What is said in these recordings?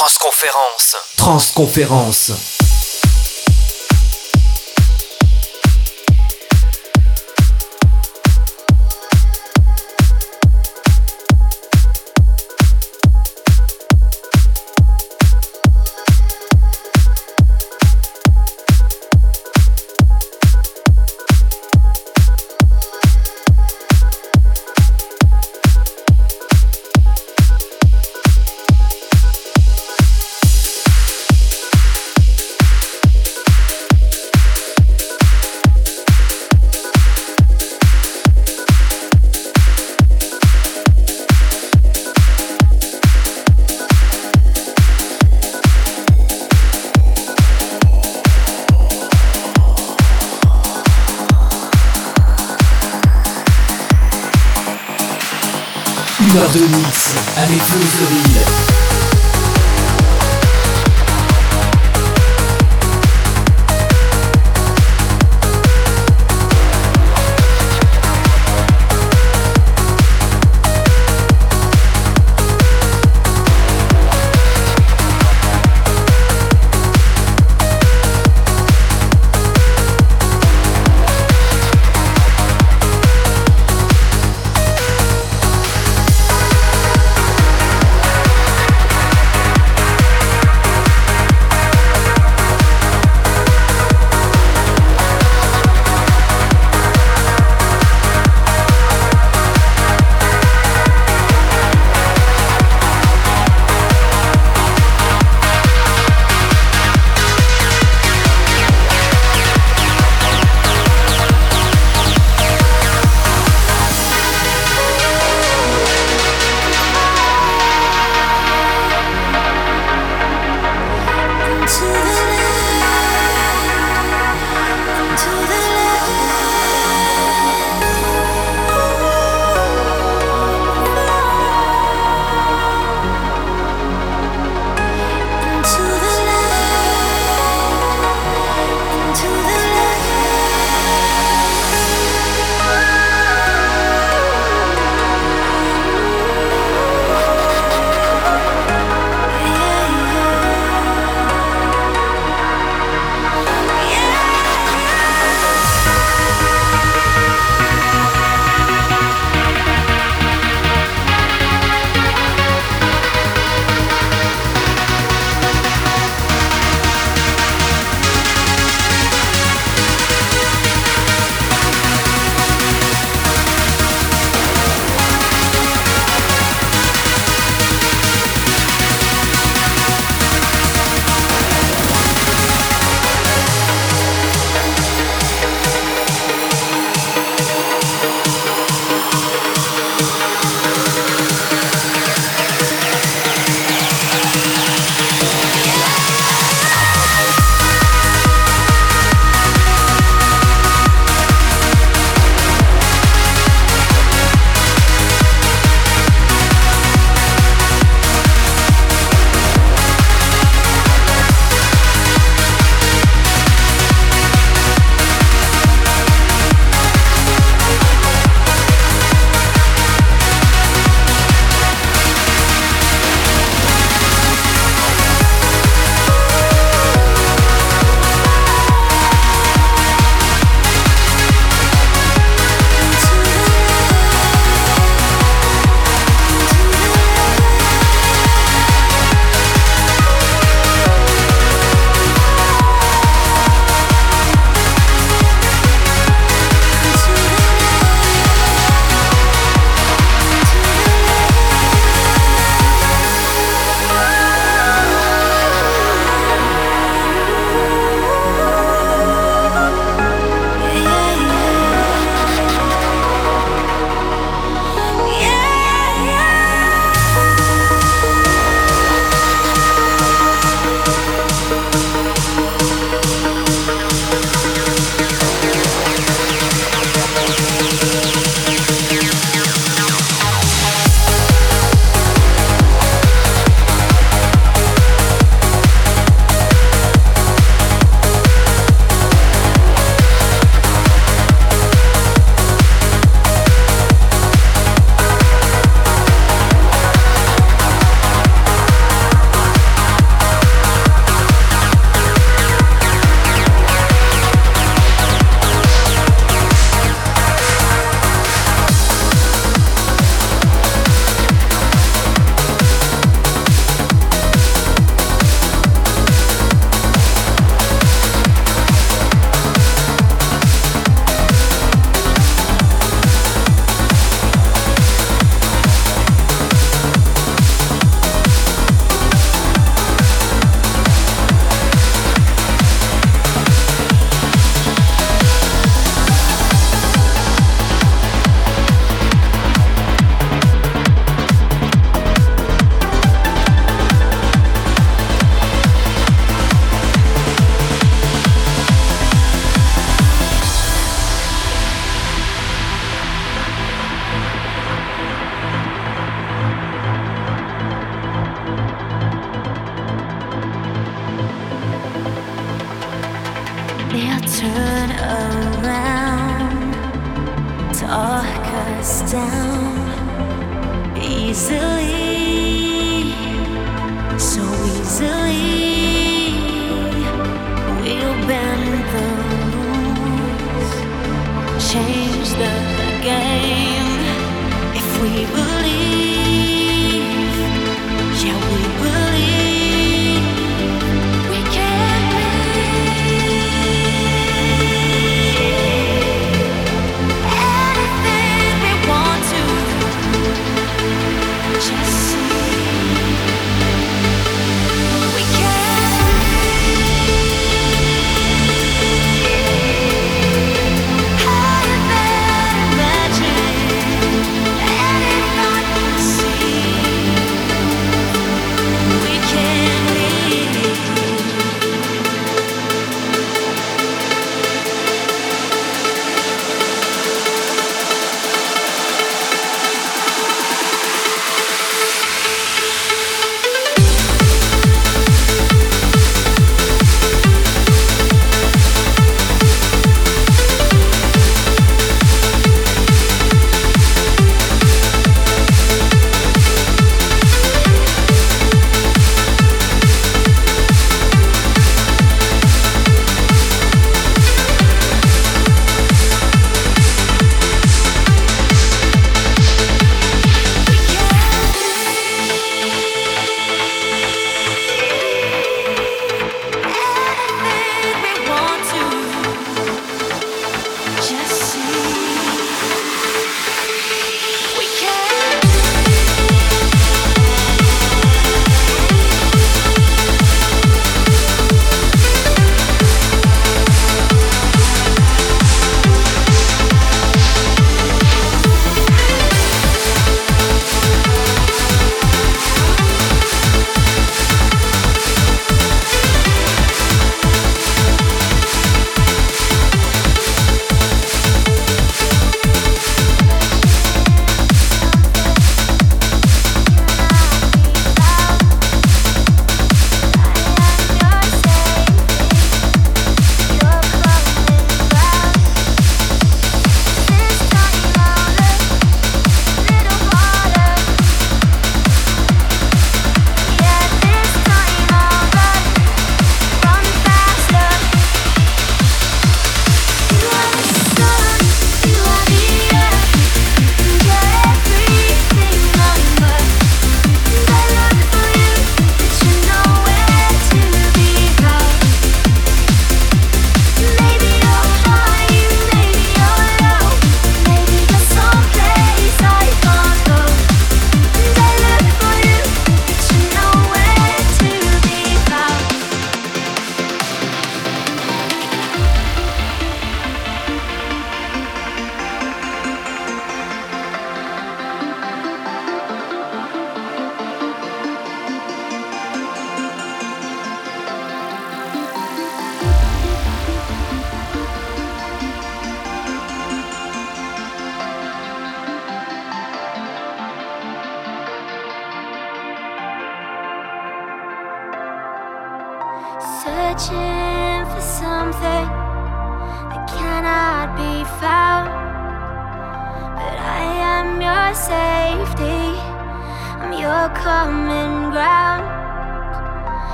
Transconférence. Transconférence.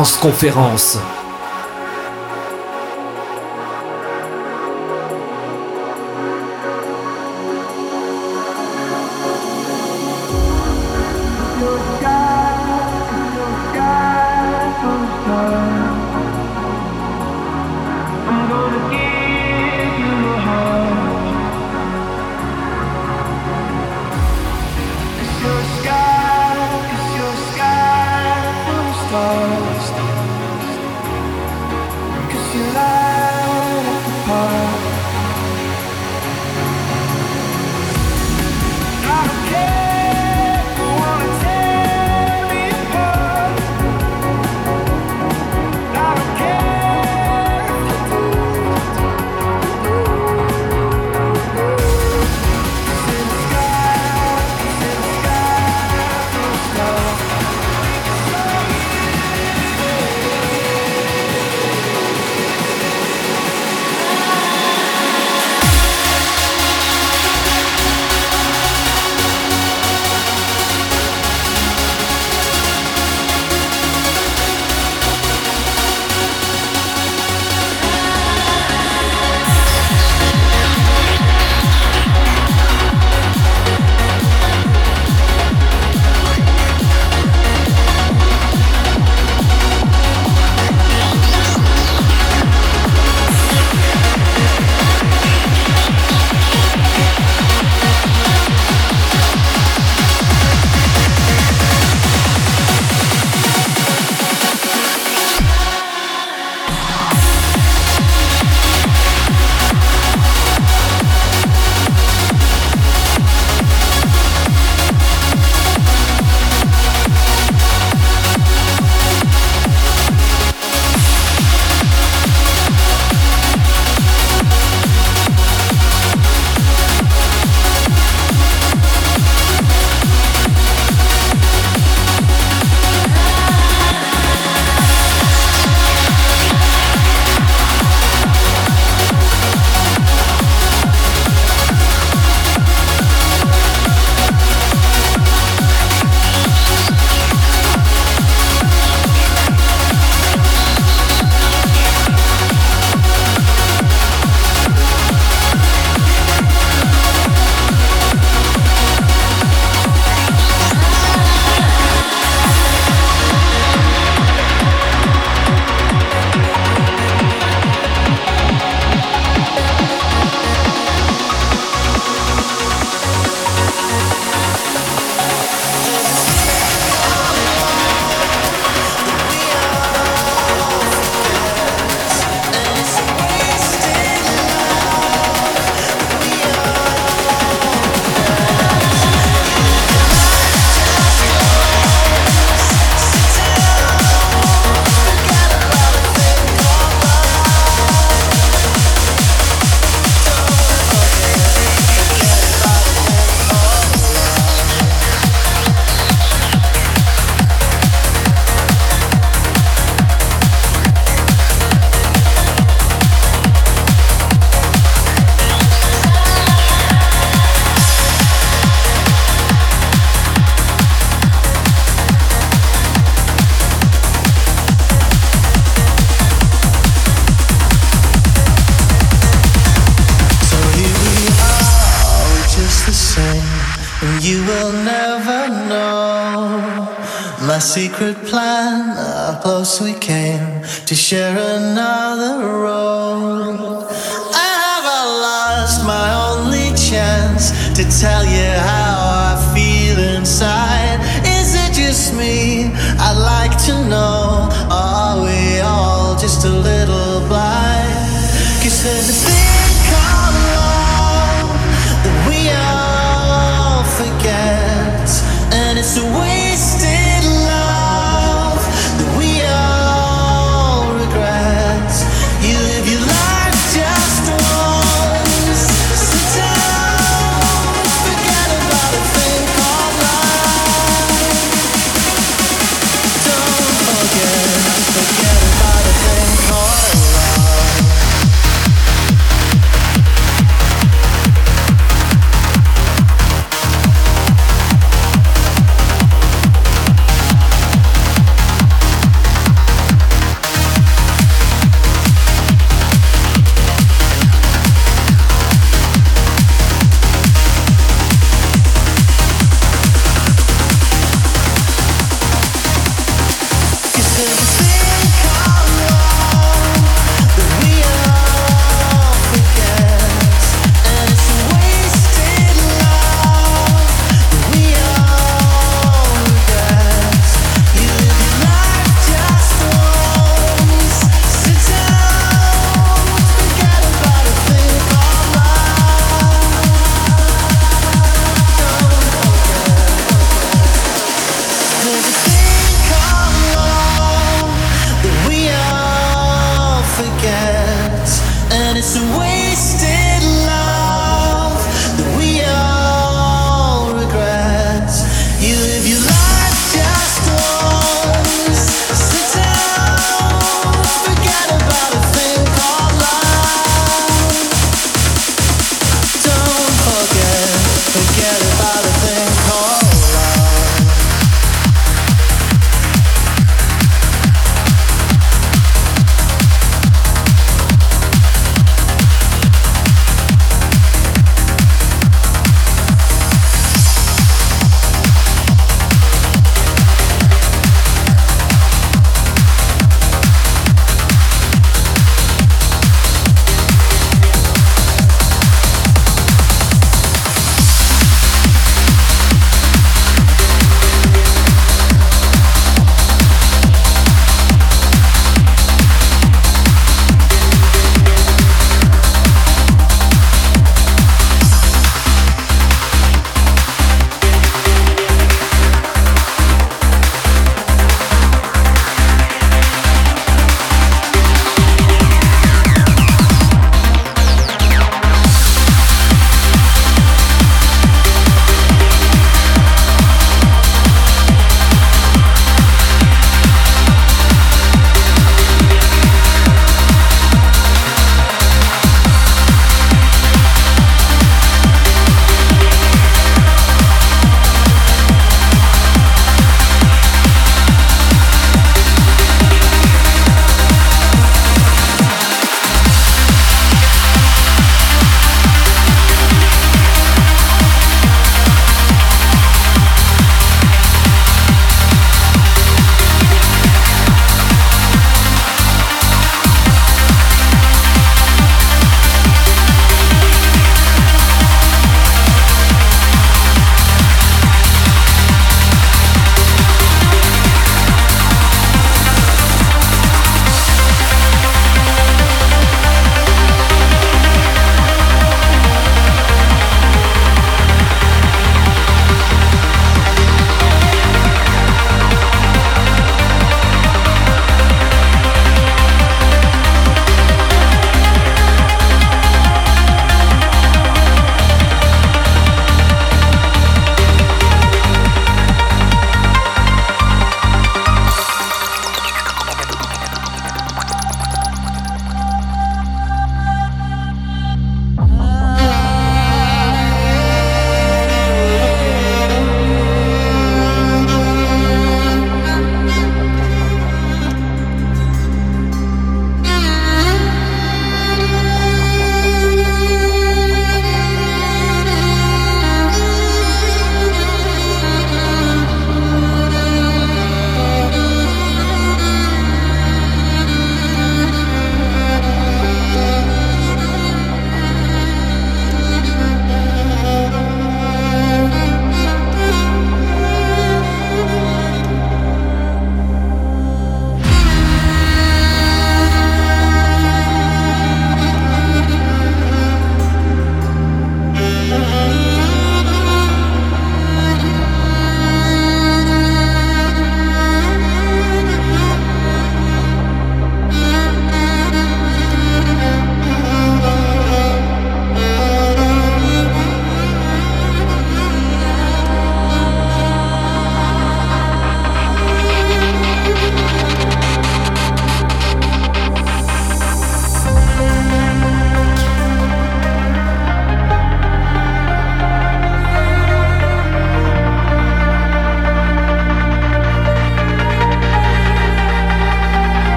Transconférence. Transconférence. secret plan, how close we came to share another road. I have lost my only chance to tell you how I feel inside.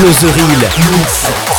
Closeril, mix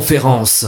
conférence.